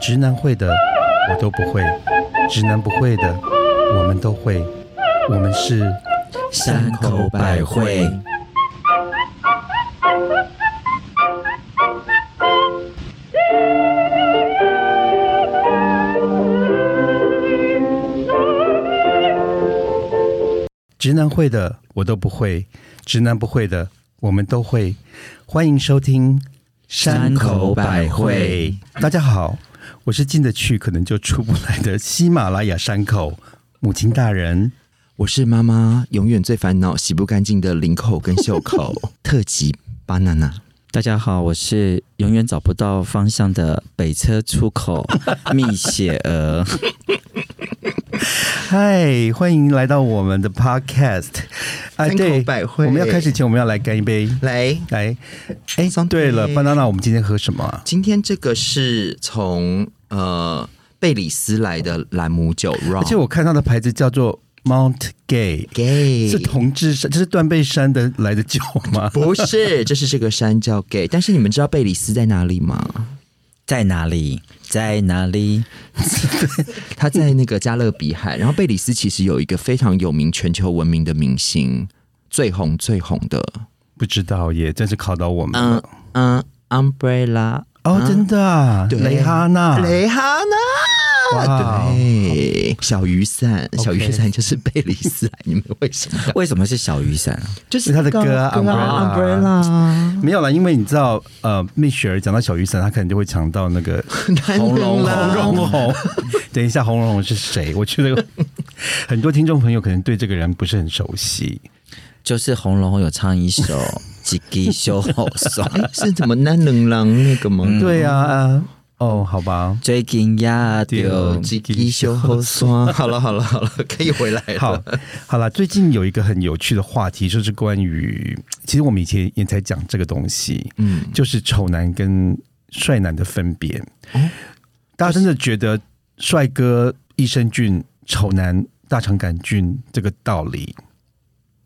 直男会的我都不会，直男不会的我们都会，我们是山口百惠。直男会的我都不会，直男不会的我们都会。欢迎收听山口百惠。大家好，我是进得去可能就出不来的喜马拉雅山口母亲大人。我是妈妈永远最烦恼洗不干净的领口跟袖口 特辑 banana。大家好，我是永远找不到方向的北车出口 蜜雪儿。嗨，欢迎来到我们的 podcast。啊，山对口，百惠，我们要开始前，我们要来干一杯。来。来，哎桑，对了，杯巴娜娜，我们今天喝什么啊？今天这个是从呃贝里斯来的朗姆酒而且我看到的牌子叫做 Mount Gay，gay 是同志山，这是断背山的来的酒吗？不是，这是这个山叫 gay。但是你们知道贝里斯在哪里吗？在哪里？在哪里？他在那个加勒比海。然后贝里斯其实有一个非常有名、全球闻名的明星，最红最红的，不知道耶，真是考到我们嗯了。嗯，umbrella 哦，真的蕾哈娜，蕾哈哇，对，小雨伞，小雨伞就是贝里斯来，你们为什么？为什么是小雨伞？就是是他的歌啊，umbrella，没有啦，因为你知道，呃，蜜雪儿讲到小雨伞，她可能就会想到那个 红龙红龙红。等一下，红龙红是谁？我觉得很多听众朋友可能对这个人不是很熟悉。就是红龙有唱一首《几滴修后送》，是怎么那冷狼那个吗？对啊，哦，好吧，最近呀丢几滴修后酸。好了好了好了，可以回来了。好，好了，最近有一个很有趣的话题，就是关于，其实我们以前也才讲这个东西，嗯，就是丑男跟帅男的分别。哦大家真的觉得帅哥益生菌，丑男大肠杆菌这个道理，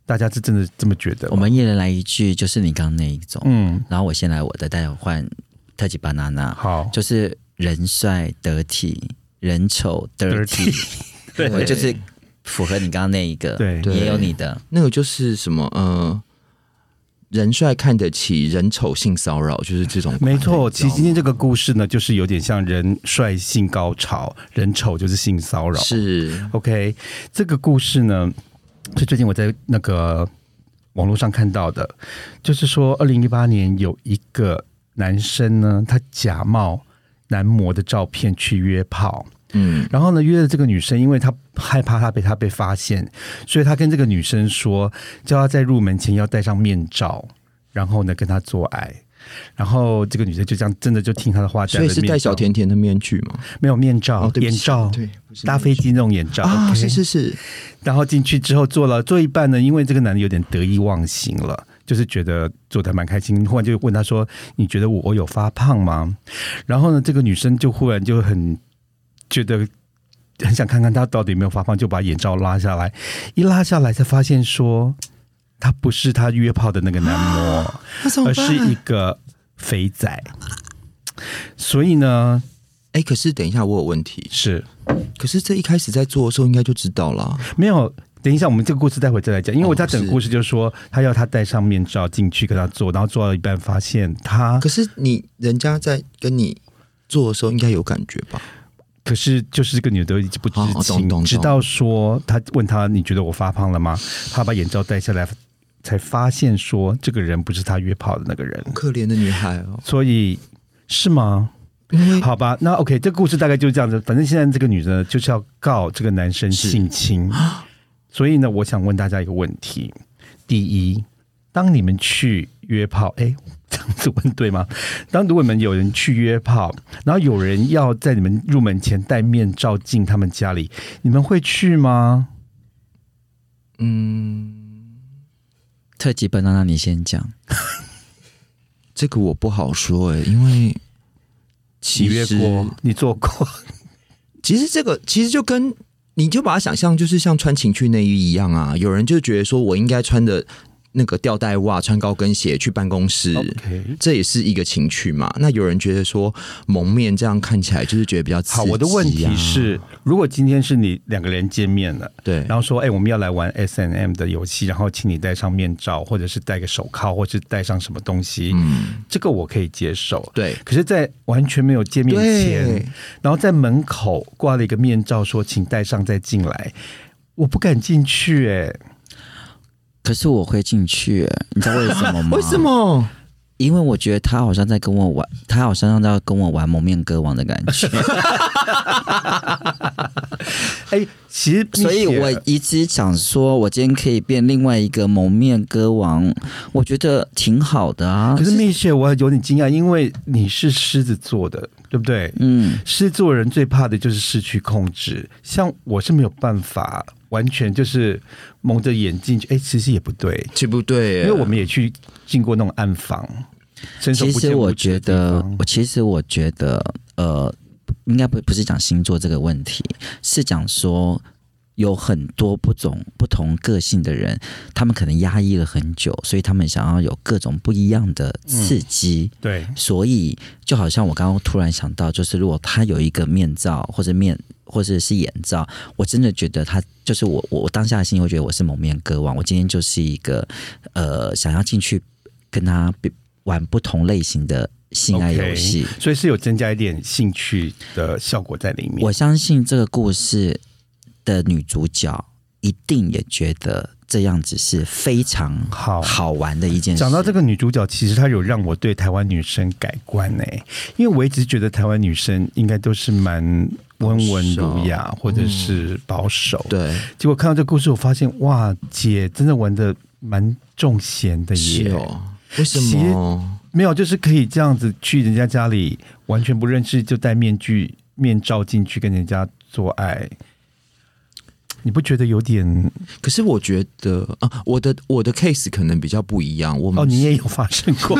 大家是真的这么觉得？我们一人来一句，就是你刚刚那一种。嗯，然后我先来我的，待会换特级 banana，好，就是人帅得体，人丑 dirty，对。我就是符合你刚刚那一个，对。也有你的。那个就是什么呃，人帅看得起，人丑性骚扰，就是这种。没错，其实今天这这个故事呢，就是有点像人帅性高潮，人丑就是性骚扰。是。OK，这个故事呢，是最近我在那个网络上看到的，就是说，二零一八年有一个男生呢，他假冒男模的照片去约炮，嗯。然后呢，约了这个女生，因为他害怕他被他被发现，所以他跟这个女生说，叫她在入门前要戴上面罩，然后呢跟他做爱。然后这个女生就这样，真的就听他的话，所以是戴小甜甜的面具吗？没有面罩、眼罩，对，搭飞机那种眼罩啊是是是，然后进去之后做了做一半呢，因为这个男的有点得意忘形了，就是觉得做的蛮开心，忽然就问他说：“你觉得我我有发胖吗？”然后呢，这个女生就忽然就很觉得很想看看他到底有没有发胖，就把眼罩拉下来，一拉下来才发现说他不是他约炮的那个男模，那怎么办？而是一个肥仔。所以呢，哎，可是等一下，我有问题。是可是这一开始在做的时候，应该就知道了。没有。等一下，我们这个故事待会再来讲，因为我在整个故事就是说，他要他戴上面罩进去跟他做，然后做到一半发现他，可是你人家在跟你做的时候，应该有感觉吧？可是就是这个女的一直不知情，懂直到说他问他你觉得我发胖了吗？他把眼罩戴下来，才发现说这个人不是他约炮的那个人，可怜的女孩哦，所以是吗？好吧，那 OK，这个故事大概就是这样子。反正现在这个女的就是要告这个男生性侵，所以呢，我想问大家一个问题：第一，当你们去约炮，哎，这样子问对吗？当如果你们有人去约炮，然后有人要在你们入门前戴面罩进他们家里，你们会去吗？嗯，特级 banana，你先讲。这个我不好说哎，因为你其实约过，你做过，其实这个其实就跟你就把它想象就是像穿情趣内衣一样啊，有人就觉得说我应该穿的那个吊带袜、穿高跟鞋去办公室。OK，这也是一个情趣嘛？那有人觉得说蒙面这样看起来就是觉得比较刺激、啊。好，我的问题是，如果今天是你两个人见面了。对，然后说，哎、我们要来玩 S N M 的游戏，然后请你戴上面罩，或者是戴个手铐，或者是戴上什么东西，嗯，这个我可以接受。对可是，在完全没有见面前，然后在门口挂了一个面罩，说请戴上再进来，我不敢进去、哎，可是我会进去，你知道为什么吗？为什？么？因为我觉得他好像在跟我玩，他好像在跟我玩蒙面歌王的感觉，哎、其实所以我一直想说，我今天可以变另外一个蒙面歌王，我觉得挺好的啊可。是蜜雪，我有点惊讶，因为你是狮子座的，对不对？嗯，狮子座人最怕的就是失去控制，像我是没有办法完全就是蒙着眼睛去，哎，其实也不对，这不对？因为我们也去进过那种暗房，伸手其实我觉得，我其实我觉得，呃，应该不不是讲星座这个问题，是讲说有很多不种不同个性的人，他们可能压抑了很久，所以他们想要有各种不一样的刺激。对所以就好像我刚刚突然想到，就是如果他有一个面罩或者面或者是眼罩，我真的觉得他就是我我我当下的心里会觉得我是蒙面歌王，我今天就是一个呃想要进去跟他比玩不同类型的性爱游戏。所以是有增加一点兴趣的效果在里面。我相信这个故事的女主角一定也觉得这样子是非常好好玩的一件事。讲到这个女主角，其实她有让我对台湾女生改观呢、因为我一直觉得台湾女生应该都是蛮温文儒雅或者是保守，对，结果看到这个故事，我发现哇，姐真的玩的蛮重贤的耶。是哦。为什么？没有，就是可以这样子去人家家里，完全不认识就戴面具、面罩进去跟人家做爱，你不觉得有点？可是我觉得啊，我的我的 case 可能比较不一样。我们哦，你也有发生过？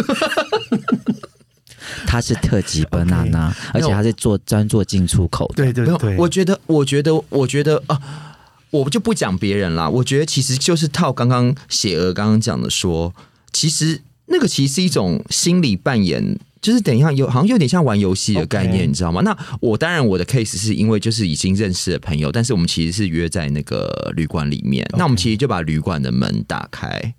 他是特级 banana，而且他是做专做进出口的。对对对，我觉得，我觉得，我觉得啊，我就不讲别人啦。我觉得其实就是套刚刚写鹅刚刚讲的说，其实那个其实是一种心理扮演。就是等一下有好像有点像玩游戏的概念你知道吗？那我当然我的 case 是因为就是已经认识的朋友，但是我们其实是约在那个旅馆里面。那我们其实就把旅馆的门打开，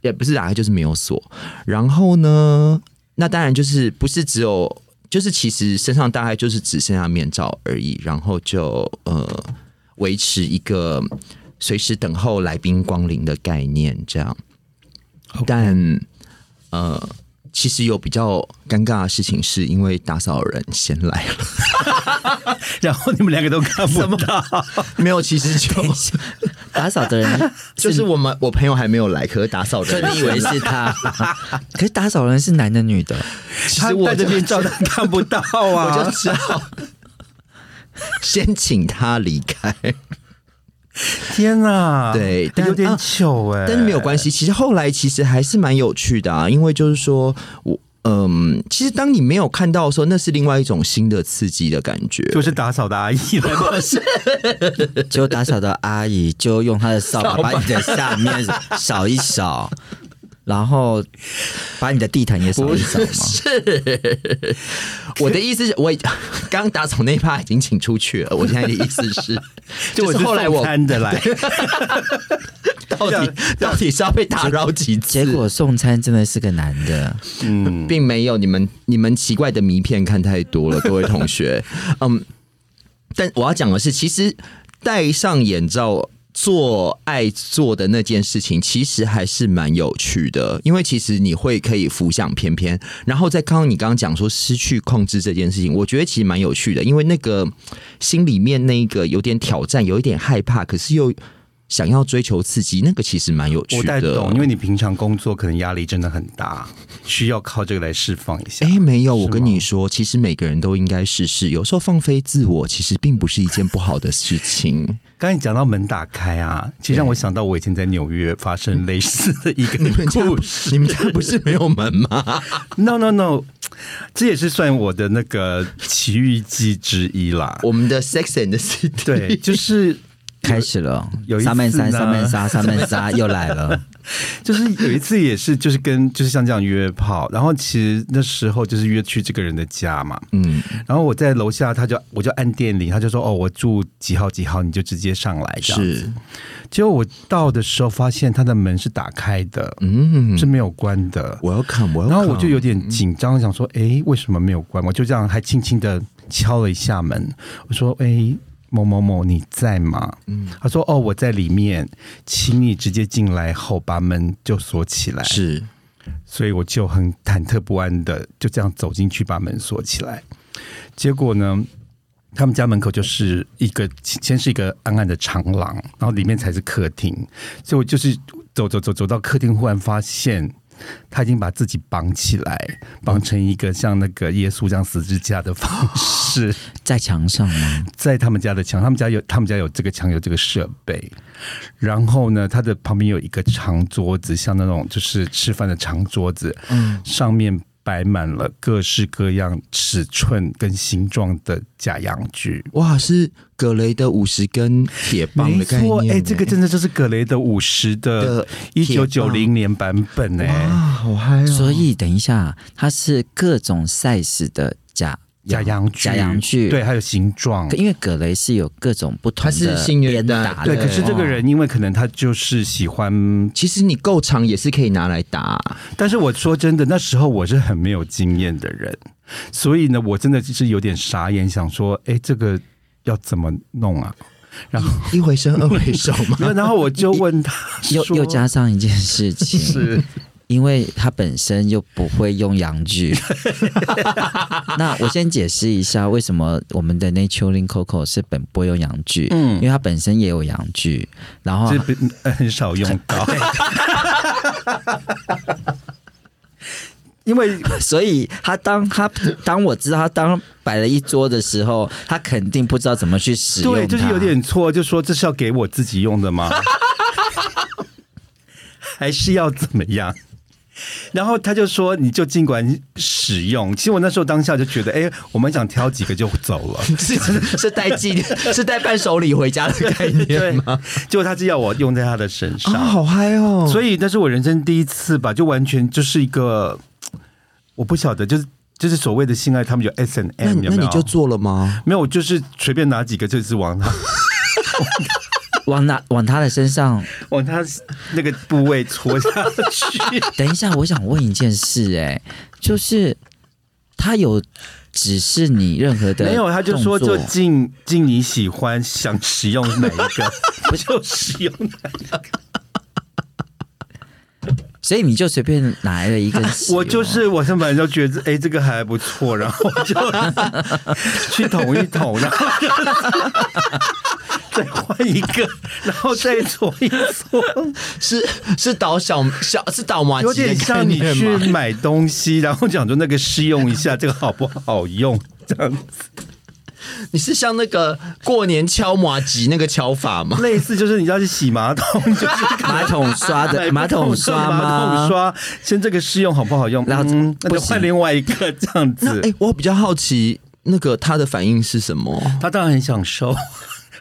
也不是打开就是没有锁。然后呢，那当然就是不是只有，就是其实身上大概就是只剩下面罩而已，然后就呃维持一个随时等候来宾光临的概念这样。但呃，其实有比较尴尬的事情，是因为打扫人先来了，然后你们两个都看不到，没有，其实就打扫的人就是我们我朋友还没有来，可是打扫的人你以为是他，可是打扫人是男的女的？他其实我就戴着面罩，但看不到啊 我啊就。知道先请他离开。天哪，对但有点啊糗哎、但是没有关系，其实后来其实还是蛮有趣的啊，因为就是说我。嗯，其实当你没有看到的时候，那是另外一种新的刺激的感觉。就是打扫的阿姨了，是？就打扫的阿姨就用她的扫把把你的下面扫一扫，然后把你的地毯也扫一扫吗。是我的意思是，我已刚打扫那一趴已经请出去了。我现在的意思是，就我是后来我送餐的来，到底到底是要被打扰几次？结果送餐真的是个男的，嗯，并没有，你们你们奇怪的迷片看太多了，各位同学。嗯，但我要讲的是，其实戴上眼罩做爱做的那件事情，其实还是蛮有趣的，因为其实你会可以浮想翩翩。然后在刚刚你刚刚讲说失去控制这件事情，我觉得其实蛮有趣的，因为那个心里面那个有点挑战，有一点害怕，可是又。想要追求刺激，那个其实蛮有趣我的。太懂，因为你平常工作可能压力真的很大，需要靠这个来释放一下。哎，没有，我跟你说，其实每个人都应该试试。有时候放飞自我，其实并不是一件不好的事情。刚才你讲到门打开啊，其实让我想到我以前在纽约发生类似的一个故事。你们家不是没有门吗？No No No，这也是算我的那个奇遇记之一啦。我们的 Sex and the City，对，就是开始了有一次三面三呢三面杀三面杀 又来了，就是有一次也是，就是跟就是像这样约炮，然后其实那时候就是约去这个人的家嘛，嗯，然后我在楼下，他就我就按电铃，他就说哦，我住几号几号，你就直接上来这样子。是，结果我到的时候发现他的门是打开的，嗯是没有关的。我要看，我要看，然后我就有点紧张，想说，哎，为什么没有关？我就这样还轻轻的敲了一下门，我说，哎，某某某，你在吗？嗯他说，哦，我在里面，请你直接进来后把门就锁起来。是所以我就很忐忑不安的就这样走进去，把门锁起来。结果呢，他们家门口就是一个先是一个暗暗的长廊，然后里面才是客厅。所以我就是走走走走到客厅，忽然发现他已经把自己绑起来，绑成一个像那个耶稣这样十字架的方式，在墙上吗？在他们家的墙，他们家有他们家有这个墙有这个设备。然后呢，他的旁边有一个长桌子，像那种就是吃饭的长桌子，嗯上面摆满了各式各样尺寸跟形状的假洋具。哇，是葛雷的五十根铁棒没的概错，念，哎、这个真的就是葛雷的五十的的一九九零年版本哎、哇，好嗨哦！所以等一下，它是各种 size 的假假洋具，假洋具对，还有形状。因为葛雷是有各种不同它是的性虐待鞭打的，对，可是这个人因为可能他就是喜欢，其实你够长也是可以拿来打，但是我说真的，那时候我是很没有经验的人，所以呢，我真的就是有点傻眼，想说，哎，这个要怎么弄啊？然后，一回生二回熟嘛。然后我就问他，又又加上一件事情，是因为他本身又不会用洋剧。那我先解释一下，为什么我们的 Naturelink Coco 是本不会用洋剧，嗯因为它本身也有洋剧，然后这不呃很少用到，因为 所以他当他当我知道他当摆了一桌的时候，他肯定不知道怎么去使用，对，就是有点错，就说这是要给我自己用的吗？还是要怎么样？然后他就说，你就尽管使用。其实我那时候当下就觉得，哎，我们想挑几个就走了。是是带纪念 是带伴手礼回家的概念吗？结果他是要我用在他的身上，啊，好嗨哦！所以那是我人生第一次吧，就完全就是一个，我不晓得，就是就是所谓的性爱，他们有 S and 那 M 有？那你就做了吗？没有，我就是随便拿几个，就是往他 往哪往他的身上。往他那个部位戳下去。等一下，我想问一件事、哎，就是他有指示你任何的没有，他就说就尽尽你喜欢，想使用哪一个不 就使用哪一个。所以你就随便拿了一根使用，我就是我上本来就觉得哎、这个还不错，然后我就去捅一捅，然后再换一个，然后再搓一搓，是是倒小小是倒麻有吉的概点像你？去买东西，然后讲说那个试用一下，这个好不好用？这样子你是像那个过年敲麻吉那个敲法吗？类似就是你要去洗马桶，就是 马桶刷的买马桶刷马桶？刷，先这个试用好不好用？然后嗯，那就换另外一个这样子。那哎、我比较好奇，那个他的反应是什么？他当然很享受，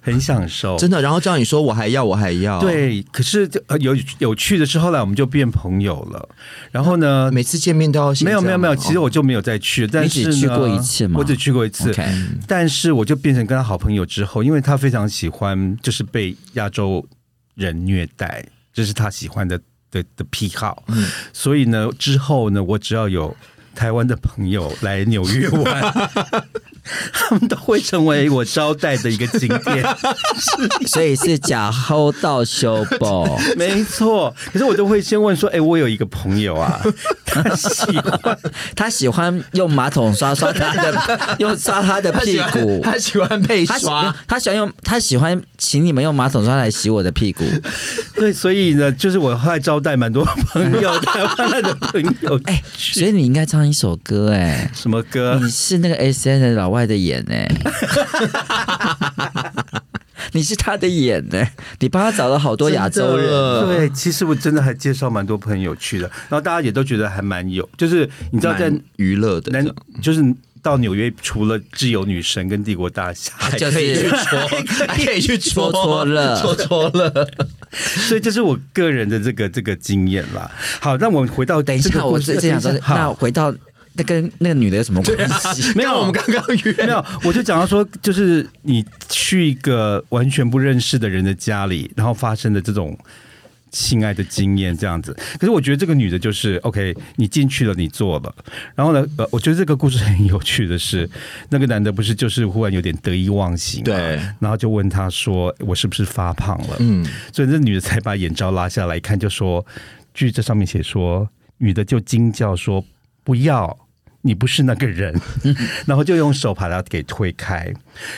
很享受，真的，然后叫你说我还要，我还要。，对。可是就呃有有趣的是，后来我们就变朋友了。然后呢，每次见面都要先没有没有没有，其实我就没有再去，但是呢只去过一次吗我只去过一次。但是我就变成跟他好朋友之后，因为他非常喜欢就是被亚洲人虐待，这是他喜欢的的的癖好。嗯所以呢，之后呢，我只要有台湾的朋友来纽约玩，他们都会成为我招待的一个景点。所以是假后到修补。没错，可是我都会先问说：“哎、我有一个朋友啊，他喜欢他喜欢用马桶刷刷他的，用刷他的屁股。他喜欢被他刷。他喜欢用，他喜欢请你们用马桶刷来洗我的屁股。对，所以呢，就是我后来招待蛮多朋友，台湾的朋友。哎、所以你应该唱一首歌，哎，什么歌？你是那个 S N 的老外的眼，呢，你是他的眼，呢，你帮他找了好多亚洲人。对，其实我真的还介绍蛮多朋友去的，然后大家也都觉得还蛮有，就是你知道在娱乐的这南样，就是到纽约，除了自由女神跟帝国大厦，还就可以去戳，还可以去戳戳戳乐戳戳乐。所以这是我个人的这个这个经验啦。好，那我们回到等一下，我是这样说，那好，回到那跟那个女的有什么关系？没有我们刚刚约没有，我就讲到说，就是你去一个完全不认识的人的家里，然后发生的这种性爱的经验这样子。可是我觉得这个女的就是 OK，你进去了，你做了，然后呢，呃，我觉得这个故事很有趣的是，那个男的不是就是忽然有点得意忘形，对，然后就问他说：“我是不是发胖了？”嗯，所以这女的才把眼罩拉下来一看，就说：“据这上面写说，女的就惊叫说不要。”你不是那个人，然后就用手把他给推开。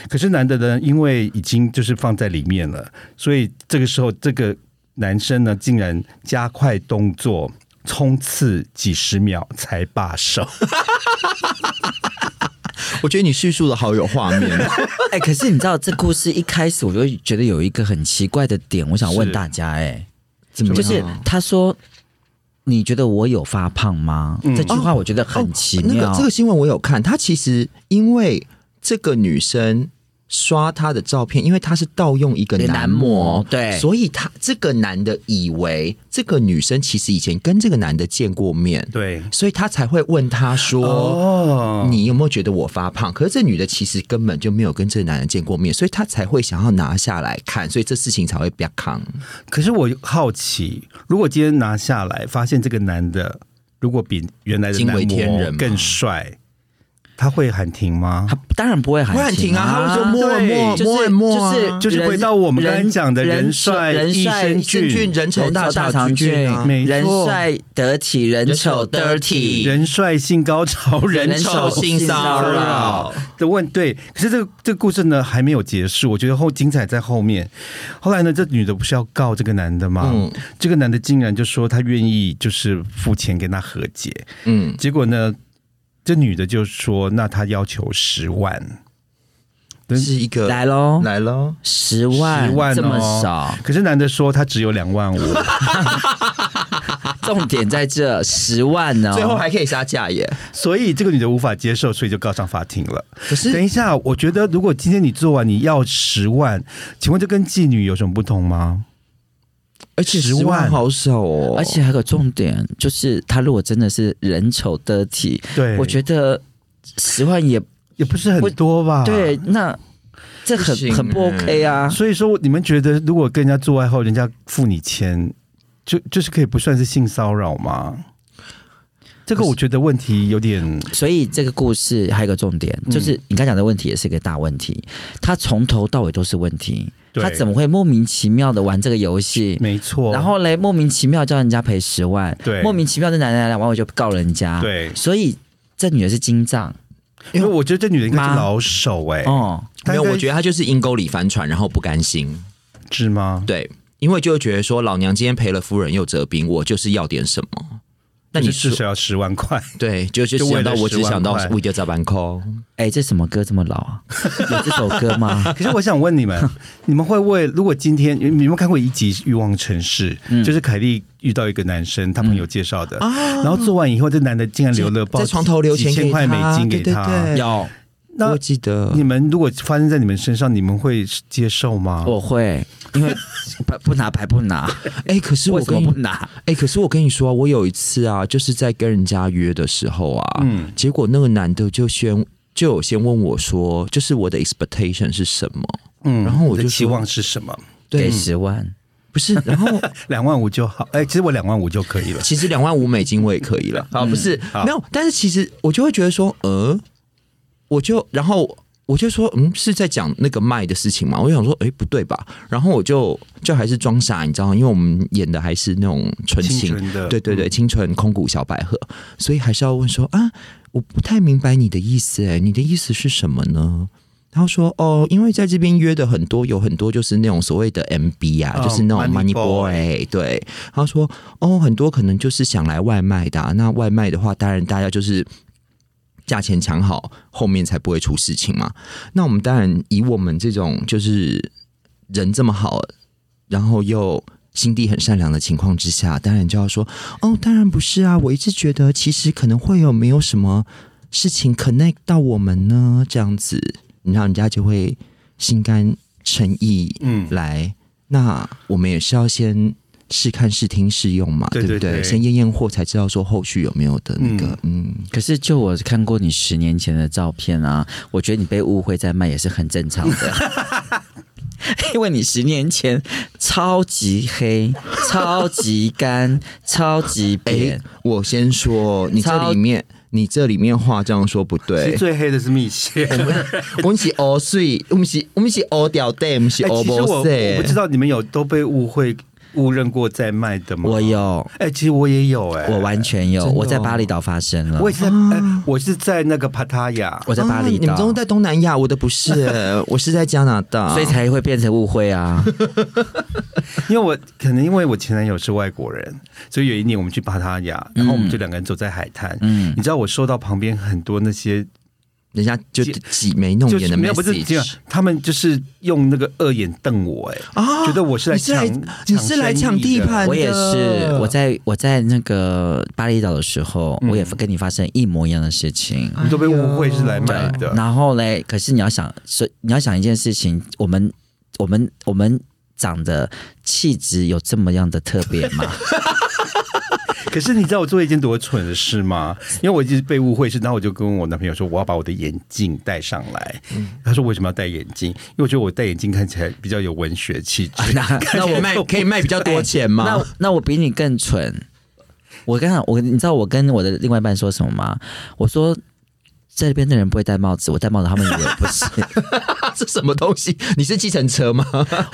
可是男的呢，因为已经就是放在里面了，所以这个时候这个男生呢，竟然加快动作，冲刺几十秒才罢手。我觉得你叙述的好有画面，哎、可是你知道这故事一开始我就觉得有一个很奇怪的点，我想问大家、哎，怎么就是他说。你觉得我有发胖吗？嗯这句话我觉得很奇妙。那个这个新闻我有看，她其实因为这个女生刷他的照片，因为他是盗用一个男男模对所以他这个男的以为这个女生其实以前跟这个男的见过面，对，所以他才会问他说。哦，你有没有觉得我发胖？可是这女的其实根本就没有跟这个男人见过面，所以他才会想要拿下来看，所以这事情才会比较扛。可是我好奇，如果今天拿下来，发现这个男的如果比原来的惊为男模天人更帅，他会喊停吗？他当然不会喊不会喊停啊他会说摸对摸就是摸一摸啊就是就是回到我们刚才讲的人帅人帅生俊人丑大肠菌啊，没人错。帅得体，人丑 dirty，人帅性高潮，人人丑丑性骚扰。的问对，可是这个这个故事呢还没有结束，我觉得后精彩在后面。后来呢，这女的不是要告这个男的吗？嗯。这个男的竟然就说他愿意就是付钱跟他和解，嗯，结果呢，这女的就说那她要求十万，是一个来喽，来喽，十万，10万哦。这么少，可是男的说他只有两万五，重点在这十万呢、最后还可以杀价耶。所以这个女的无法接受，所以就告上法庭了。可是等一下，我觉得如果今天你做完你要十万，请问这跟妓女有什么不同吗？而且十万万好少哦，而且还有个重点，就是他如果真的是人丑得体，对，我觉得十万也也不是很多吧？对，那这很很不 OK 啊。所以说，你们觉得如果跟人家做爱后，人家付你钱，就就是可以不算是性骚扰吗？这个我觉得问题有点所以这个故事还有个重点，就是你刚讲的问题也是一个大问题，他从头到尾都是问题，对他怎么会莫名其妙的玩这个游戏？没错。然后嘞，莫名其妙叫人家赔十万，对莫名其妙的男人来完我就告人家，，对，所以这女的是金藏因为我觉得这女的应该是老手哎、哦，没有，我觉得她就是阴沟里翻船，然后不甘心。是吗？对，因为就会觉得说，老娘今天赔了夫人又折兵，我就是要点什么。那你至少要十万块，对，就就想到我只想到块为就砸板扣。哎，这什么歌这么老啊？有这首歌吗？可是我想问你们，你们会为如果今天你们有没有看过一集《欲望城市》？嗯就是凯莉遇到一个男生，他朋友介绍的，然后做完以后，这男的竟然留了包在床头留钱几千块美金给他。对对对有，那我记得你们如果发生在你们身上，你们会接受吗？我会，因为不不拿白不拿，哎、可是我跟你不拿？哎、可是我跟你说，我有一次啊，就是在跟人家约的时候啊，嗯结果那个男的就先就有先问我说，就是我的 expectation 是什么？嗯然后我就说你的期望是什么？对给，十万，不是，然后 两万五就好。哎，其实我两万五就可以了。其实两万五美金我也可以了，好，不是好没有，但是其实我就会觉得说，呃，我就然后我就说，嗯，是在讲那个卖的事情嘛？我就想说，哎，不对吧？然后我就就还是装傻，你知道吗？因为我们演的还是那种纯情，清的，对对对，清纯空谷小百合，所以还是要问说啊，我不太明白你的意思，哎，你的意思是什么呢？然后说哦，因为在这边约的很多，有很多就是那种所谓的 MB 啊，哦就是那种 money money boy，对。他说哦，很多可能就是想来外卖的啊、那外卖的话，当然大家就是价钱抢好，后面才不会出事情嘛。那我们当然以我们这种就是人这么好，然后又心地很善良的情况之下，当然就要说哦，当然不是啊，我一直觉得其实可能会有没有什么事情 connect 到我们呢，这样子，然后人家就会心甘诚意嗯来那我们也是要先试看、试听、试用嘛，对不对？对对先验验货，才知道说后续有没有的那个，嗯，可是就我看过你十年前的照片啊，我觉得你被误会在卖也是很正常的。因为你十年前超级黑、超级干、超级哎、扁，我先说，你这超里面，你这里面话这样说不其对实。最黑的是蜜雪。我们是欧水，我们是我们是欧掉带，我们是哎，欧其实我不知道你们有都被误会误认过在卖的吗？我。有，哎，其实我也有哎，我完全有，哦我在巴厘岛发生了我也。是在哎，我是在那个帕塔亚。我在巴厘岛，啊你们都在东南亚，我的不是，我是在加拿大，所以才会变成误会啊！因为我可能因为我前男友是外国人，所以有一年我们去巴塔亚，然后我们就两个人走在海滩。嗯你知道我收到旁边很多那些人家就挤挤眉弄眼的没有不是这样他们就是用那个恶眼瞪我、哎、啊觉得我是来抢，你是来抢地盘的，我也是，我在我在那个巴厘岛的时候，嗯我也跟你发生一模一样的事情。你都被误会是来买的。然后嘞，可是你要想，是你要想一件事情，我们我们我们长的气质有这么样的特别吗？可是你知道我做了一件多蠢的事吗？因为我一直被误会是，然后我就跟我男朋友说，我要把我的眼镜戴上来。他说为什么要戴眼镜？因为我觉得我戴眼镜看起来比较有文学气质。那 那我卖可以卖比较多钱吗？那那我比你更蠢。我刚刚我你知道我跟我的另外一半说什么吗？我说这边的人不会戴帽子，我戴帽子他们以为我不是。是什么东西？你是计程车吗？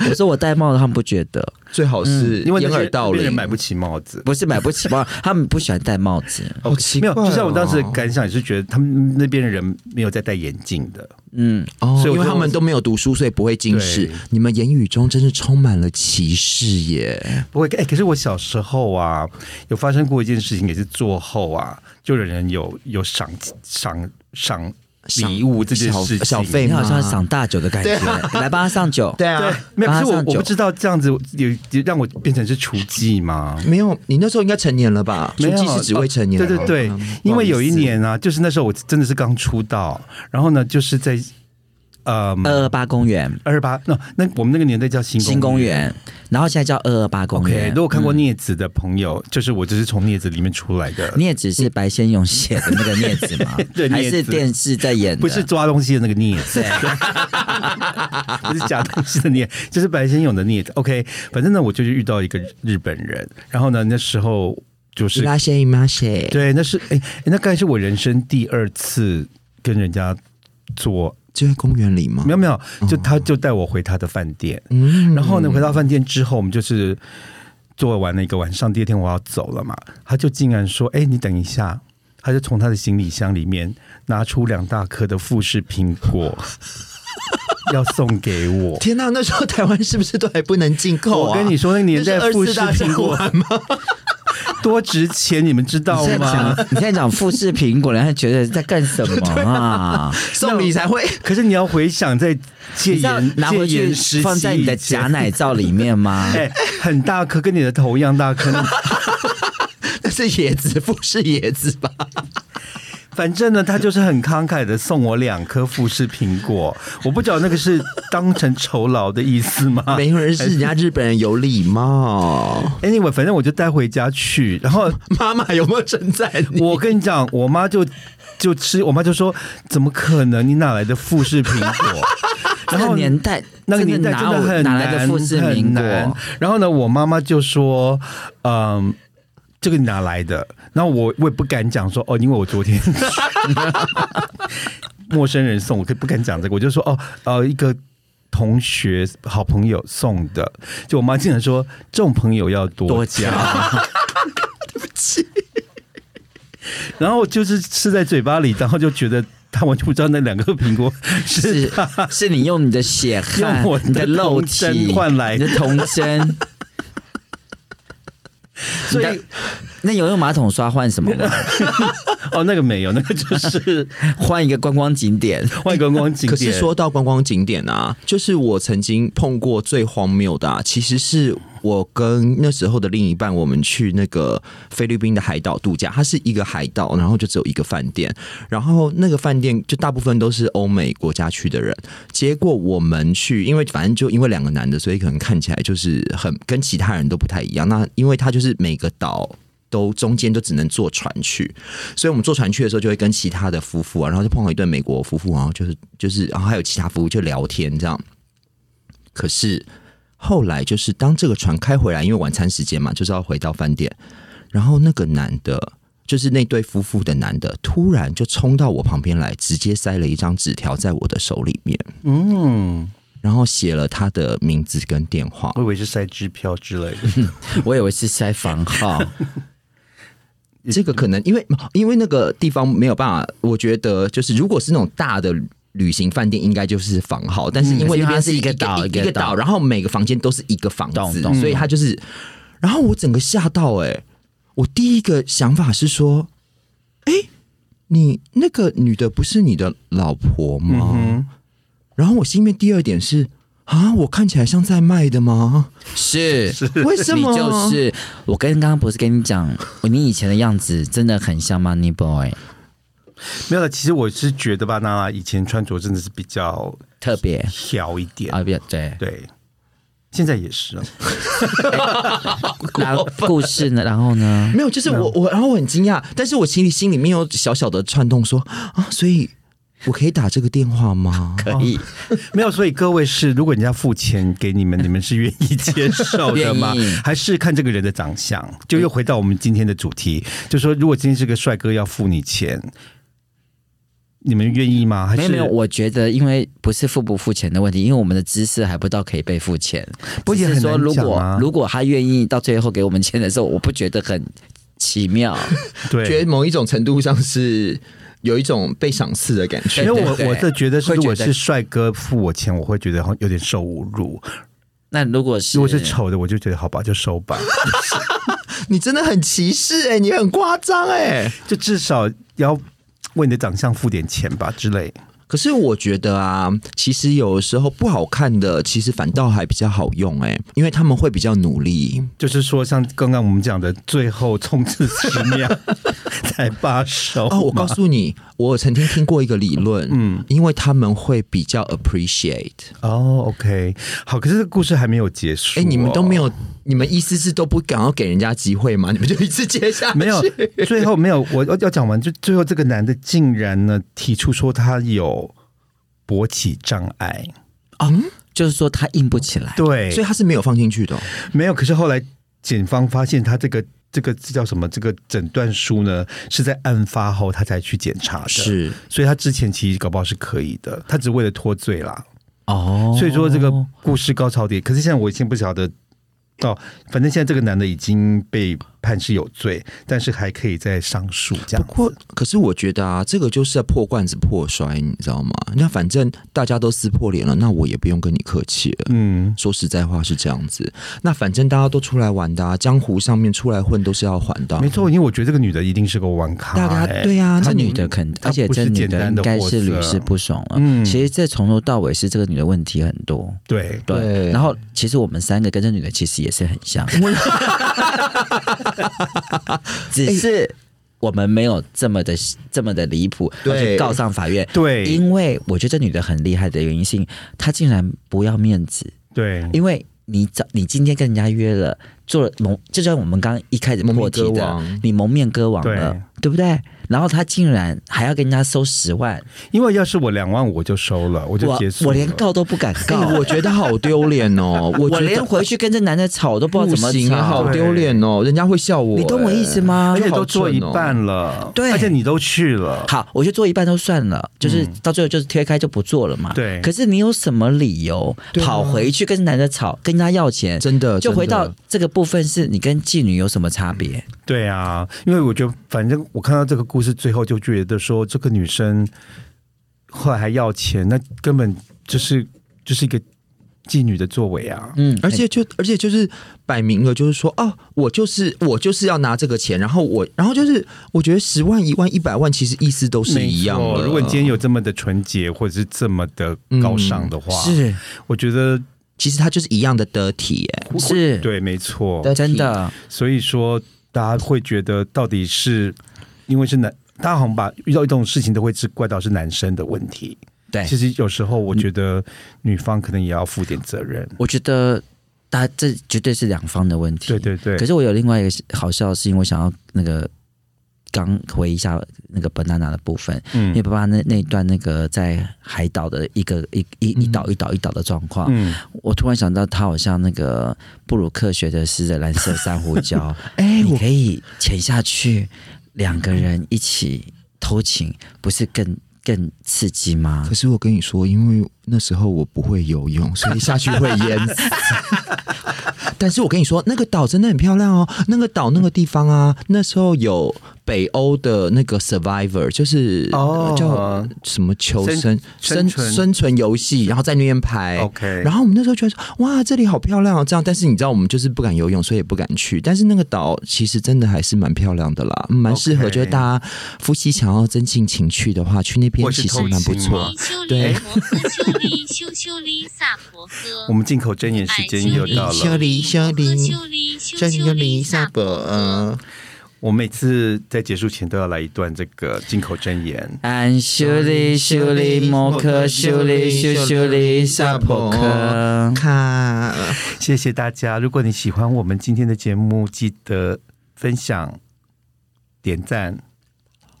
我说我戴帽子他们不觉得，最好是因为那些掩耳盗铃，买不起帽子。不是买不起帽，他们不喜欢戴帽子。好奇没有，怪哦就像我当时的感想也是觉得他们那边的人没有在戴眼镜的。嗯，哦，所以因为他们都没有读书，所以不会近视。你们言语中真是充满了歧视耶！不会，哎、可是我小时候啊，有发生过一件事情，也是坐后啊，就有人有有赏赏赏礼物这件事情。小费你好像赏大酒的感觉，来帮他上酒。对啊对，没有，可是我我不知道这样子有有让我变成是厨妓吗？没有，你那时候应该成年了吧？没有初期是只会成年、哦对对对嗯，因为有一年啊，就是那时候我真的是刚出道，然后呢，就是在呃二二八公园，二二八，那那我们那个年代叫新新公园，然后现在叫二二八公 OK，园。如果看过镊子的朋友，就是我就是从镊子里面出来的，镊子是白先勇写的那个镊子吗？对还是电视在演的？不是抓东西的那个镊子，对，不是假东西的镊，就是白先勇的镊子。OK，反正呢，我就是遇到一个日本人，然后呢，那时候就是拉些马些，对，那是哎、哎那大概是我人生第二次跟人家做，就在公园里吗没？有没有，就他就带我回他的饭店，嗯然后呢，回到饭店之后，我们就是做完了一个晚上，第二天我要走了嘛，他就竟然说：“哎、你等一下。”他就从他的行李箱里面拿出两大颗的富士苹果，要送给我。天哪，那时候台湾是不是都还不能进口啊？我跟你说，那个年代富士苹果吗？多值钱，你们知道吗？你现在讲富士苹果，人家觉得在干什么啊？送礼才会。可是你要回想在戒你知道严戒拿回去严时期放在你的假奶罩里面吗？哎、很大颗，跟你的头一样大颗。那是椰子，富士椰子吧？反正呢，他就是很慷慨的送我两颗富士苹果。我不知道那个是当成酬劳的意思吗？没有人是人家日本人有礼貌。Anyway，反正我就带回家去，然后 妈妈有没有称赞你？我跟你讲，我妈就就吃，我妈就说：“怎么可能？你哪来的富士苹果？” 然后年代，那个年代真的很哪来的富士很苹难果？然后呢，我妈妈就说：“嗯，这个你哪来的？”然后我我也不敢讲说哦，因为我昨天 陌生人送，我可不敢讲这个，我就说哦，呃，一个同学好朋友送的。就我妈竟然说这种朋友要多多交。加，然后就是吃在嘴巴里，然后就觉得他完全不知道那两个苹果是是是你用你的血汗用我、的你的肉童真体换来童真。所以那有用马桶刷换什么吗？哦，那个没有，那个就是 换一个观光景点，换一个观光景点。可是说到观光景点啊，就是我曾经碰过最荒谬的、啊，其实是我跟那时候的另一半，我们去那个菲律宾的海岛度假，它是一个海岛，然后就只有一个饭店，然后那个饭店就大部分都是欧美国家去的人，结果我们去，因为反正就因为两个男的，所以可能看起来就是很跟其他人都不太一样。那因为他就是每个岛。都中间都只能坐船去，所以我们坐船去的时候，就会跟其他的夫妇啊，然后就碰到一对美国夫妇，然后就是就是，然后还有其他夫妇就聊天这样。可是后来就是当这个船开回来，因为晚餐时间嘛，就是要回到饭店，然后那个男的，就是那对夫妇的男的，突然就冲到我旁边来，直接塞了一张纸条在我的手里面，嗯，然后写了他的名字跟电话。我以为是塞支票之类的。我以为是塞房号，这个可能因为因为那个地方没有办法，我觉得就是如果是那种大的旅行饭店，应该就是房号，但是因为那边是一个岛一个岛，一个岛然后每个房间都是一个房子，所以他就是，然后我整个吓到哎、我第一个想法是说，哎、你那个女的不是你的老婆吗？嗯然后我心里面第二点是啊，我看起来像在卖的吗？是为什么？你就是我跟刚刚不是跟你讲，你以前的样子真的很像 Money Boy，没有了。其实我是觉得吧，娜娜以前穿着真的是比较特别挑一点，啊，比较对。对，现在也是啊。然后故事呢？然后呢？没有，就是我我，然后我很惊讶，但是我心里心里面有小小的串动说，啊，所以我可以打这个电话吗？可以，没有，所以各位是，如果人家付钱给你们，你们是愿意接受的吗？还是看这个人的长相？就又回到我们今天的主题，就说如果今天是个帅哥要付你钱，你们愿意吗？还是没有没有，我觉得因为不是付不付钱的问题，因为我们的知识还不到可以被付钱。只是说，不也很难如果、啊如果他愿意到最后给我们钱的时候，我不觉得很奇妙。对觉对得？某一种程度上是有一种被赏赐的感觉。因为我我是觉得是，会觉得如果是帅哥付我钱，我会觉得好像有点受侮辱；那如果是如果是丑的，我就觉得好吧，就收吧。你真的很歧视哎、你很夸张哎。就至少要为你的长相付点钱吧之类。可是我觉得啊，其实有时候不好看的，其实反倒还比较好用哎、因为他们会比较努力。就是说，像刚刚我们讲的，最后冲刺十秒 才罢手哦，我告诉你，我曾经听过一个理论，嗯，因为他们会比较 appreciate。哦，OK，好，可是这个故事还没有结束、哎、你们都没有。你们意思是都不敢要给人家机会吗？你们就一直接下去？没有，最后没有，我要要讲完，就最后这个男的竟然呢提出说他有勃起障碍，嗯就是说他硬不起来，对，所以他是没有放进去的哦、没有。可是后来检方发现他这个这个这叫什么？这个诊断书呢是在案发后他才去检查的，，是所以他之前其实搞不好是可以的，他只为了脱罪啦。哦，所以说这个故事高潮点，可是现在我已经不晓得到，反正现在这个男的已经被判是有罪，但是还可以再上诉这样。不过，可是我觉得啊，这个就是在破罐子破摔，你知道吗？那反正大家都撕破脸了，那我也不用跟你客气了。嗯，说实在话是这样子，那反正大家都出来玩的、啊，江湖上面出来混都是要还的啊、没错，因为我觉得这个女的一定是个玩咖、大家哎对啊，这女的肯，而且这女的应该是屡试不爽了。嗯其实这从头到尾是这个女的问题很多。对，对，对然后其实我们三个跟这女的其实也是很像，只是我们没有这么的这么的离谱，对。要去告上法院。对。因为我觉得这女的很厉害的原因是，她竟然不要面子，对，因为你早你今天跟人家约了，做了蒙，就像我们刚刚一开始蒙面破题的你蒙面歌王了，对。对不对？然后他竟然还要跟人家收十万，因为要是我两万我就收了，我就结束了。我连告都不敢告，哎我觉得好丢脸哦，我我连回去跟这男的吵都不知道怎么行啊，吵好。丢脸哦，人家会笑我、你懂我意思吗？而？且都做一半了，对。而且你都去了，好，我就做一半都算了，就是到最后就是推开就不做了嘛。对。可是你有什么理由跑回去跟男的吵，跟人家要钱？真的就回到这个部分，是你跟妓女有什么差别？对啊，因为我觉得，反正我看到这个故事最后，就觉得说这个女生后来还要钱，那根本就是就是一个妓女的作为啊。嗯，而且就而且就是摆明了，就是说哦，我就是我就是要拿这个钱，然后我然后就是我觉得十万、一万、一百万，其实意思都是一样的。如果你今天有这么的纯洁，或者是这么的高尚的话，是我觉得其实它就是一样的得体耶。是，对，没错。真的，所以说，大家会觉得到底是因为是男，大家好像把遇到一种事情都会只怪到是男生的问题。对其实有时候我觉得女方可能也要负点责任。我觉得大这绝对是两方的问题。对对对可，是我有另外一个好笑的是，因为我想要那个刚回一下那个 banana 的部分，嗯因为嗯爸爸那那一段那个在海岛的一个一一一岛一岛一岛的状况，嗯，我突然想到，他好像那个布鲁克学的诗的蓝色珊瑚礁，哎，我你可以潜下去，两个人一起偷情，不是更更刺激吗可？是我跟你说，因为那时候我不会游泳，所以下去会淹死。但是我跟你说，那个岛真的很漂亮哦。那个岛那个地方啊，那时候有北欧的那个 Survivor，就是哦叫什么求生生生生存生存游戏，然后在那边拍。OK 然后我们那时候觉得说，哇，这里好漂亮哦，这样。但是你知道，我们就是不敢游泳，所以也不敢去。但是那个岛其实真的还是蛮漂亮的啦，蛮适合就是大家夫妻想要增进情趣的话，去那边其实蛮不错对理婆诃，修修修萨婆诃。我们进口真言时间又到了。修理修理修理修这修理萨博，萨婆。我每次在结束前都要来一段这个进口真言。安修理修理摩诃修理修修理萨婆诃。看，谢谢大家！如果你喜欢我们今天的节目，记得分享、点赞，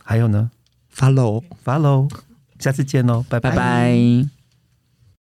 还有呢 follow。，follow。下次见喽，拜拜拜。